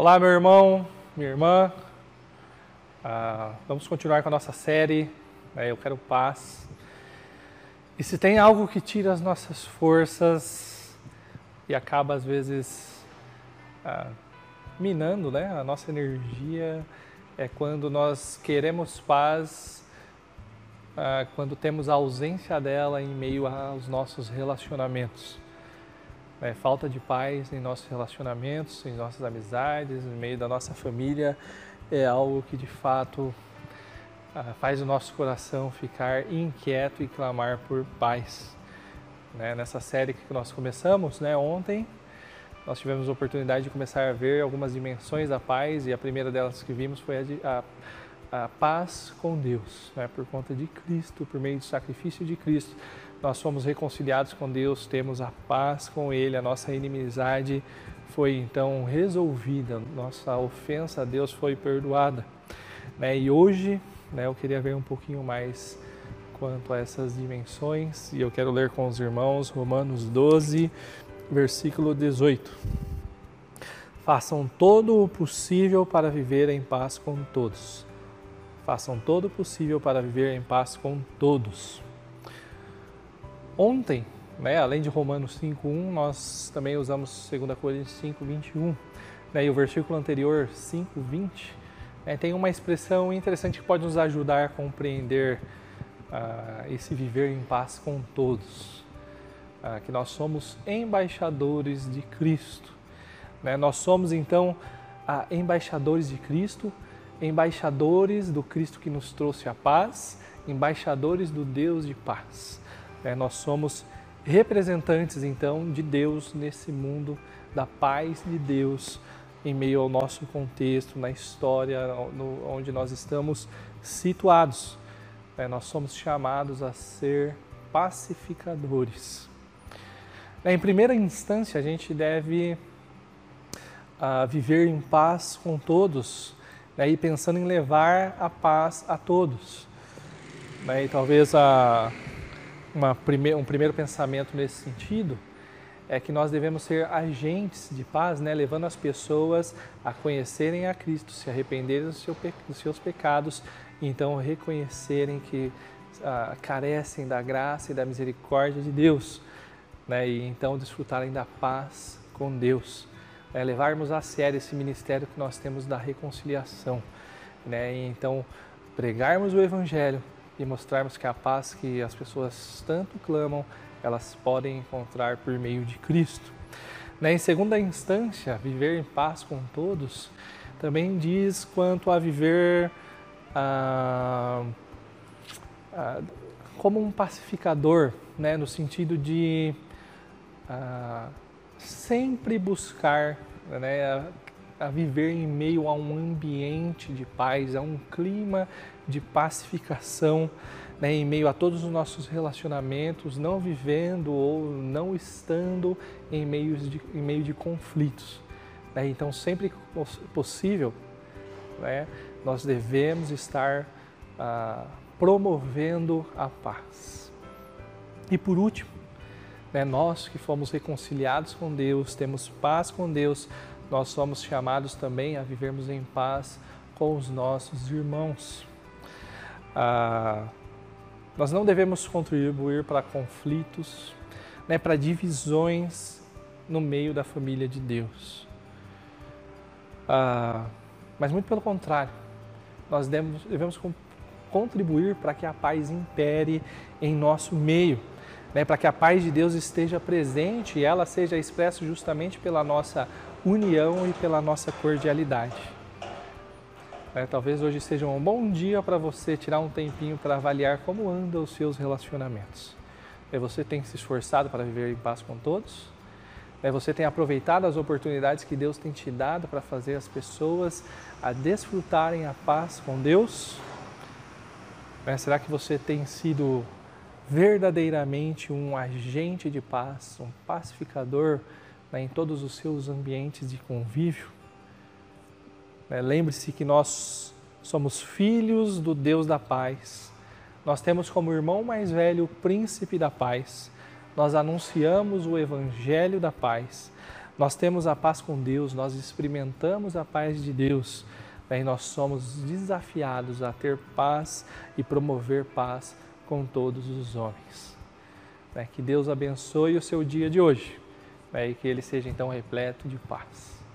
Olá, meu irmão, minha irmã. Ah, vamos continuar com a nossa série. Né? Eu quero paz. E se tem algo que tira as nossas forças e acaba às vezes ah, minando, né, a nossa energia, é quando nós queremos paz, ah, quando temos a ausência dela em meio aos nossos relacionamentos. É, falta de paz em nossos relacionamentos, em nossas amizades, no meio da nossa família, é algo que de fato ah, faz o nosso coração ficar inquieto e clamar por paz. Né? Nessa série que nós começamos né, ontem, nós tivemos a oportunidade de começar a ver algumas dimensões da paz e a primeira delas que vimos foi a, de, a, a paz com Deus, né? por conta de Cristo, por meio do sacrifício de Cristo nós somos reconciliados com Deus, temos a paz com Ele, a nossa inimizade foi então resolvida, nossa ofensa a Deus foi perdoada. Né? E hoje né, eu queria ver um pouquinho mais quanto a essas dimensões e eu quero ler com os irmãos Romanos 12, versículo 18. Façam todo o possível para viver em paz com todos. Façam todo o possível para viver em paz com todos. Ontem, né, além de Romanos 5.1, nós também usamos 2 Coríntios 5.21. Né, e o versículo anterior, 5.20, né, tem uma expressão interessante que pode nos ajudar a compreender uh, esse viver em paz com todos. Uh, que nós somos embaixadores de Cristo. Né? Nós somos então uh, embaixadores de Cristo, embaixadores do Cristo que nos trouxe a paz, embaixadores do Deus de paz. É, nós somos representantes então de Deus nesse mundo, da paz de Deus em meio ao nosso contexto, na história no, onde nós estamos situados. É, nós somos chamados a ser pacificadores. É, em primeira instância, a gente deve uh, viver em paz com todos né, e pensando em levar a paz a todos. Né, e talvez a uma prime um primeiro pensamento nesse sentido é que nós devemos ser agentes de paz, né? levando as pessoas a conhecerem a Cristo, se arrependerem dos, seu pe dos seus pecados e então reconhecerem que ah, carecem da graça e da misericórdia de Deus né? e então desfrutarem da paz com Deus. É, levarmos a sério esse ministério que nós temos da reconciliação. Né? E então pregarmos o Evangelho e mostrarmos que a paz que as pessoas tanto clamam, elas podem encontrar por meio de Cristo. Né, em segunda instância, viver em paz com todos também diz quanto a viver ah, ah, como um pacificador, né, no sentido de ah, sempre buscar né, a, viver em meio a um ambiente de paz, a um clima de pacificação né, em meio a todos os nossos relacionamentos, não vivendo ou não estando em de, em meio de conflitos. Né? Então, sempre possível, né, nós devemos estar ah, promovendo a paz. E por último, né, nós que fomos reconciliados com Deus, temos paz com Deus, nós somos chamados também a vivermos em paz com os nossos irmãos. Ah, nós não devemos contribuir para conflitos, né, para divisões no meio da família de Deus. Ah, mas muito pelo contrário, nós devemos, devemos contribuir para que a paz impere em nosso meio, né, para que a paz de Deus esteja presente e ela seja expressa justamente pela nossa união e pela nossa cordialidade. É, talvez hoje seja um bom dia para você tirar um tempinho para avaliar como andam os seus relacionamentos. É, você tem se esforçado para viver em paz com todos? É, você tem aproveitado as oportunidades que Deus tem te dado para fazer as pessoas a desfrutarem a paz com Deus? É, será que você tem sido verdadeiramente um agente de paz, um pacificador né, em todos os seus ambientes de convívio? Né? Lembre-se que nós somos filhos do Deus da paz. Nós temos como irmão mais velho o príncipe da paz. Nós anunciamos o evangelho da paz. Nós temos a paz com Deus, nós experimentamos a paz de Deus né? e nós somos desafiados a ter paz e promover paz com todos os homens. Né? Que Deus abençoe o seu dia de hoje né? e que ele seja então repleto de paz.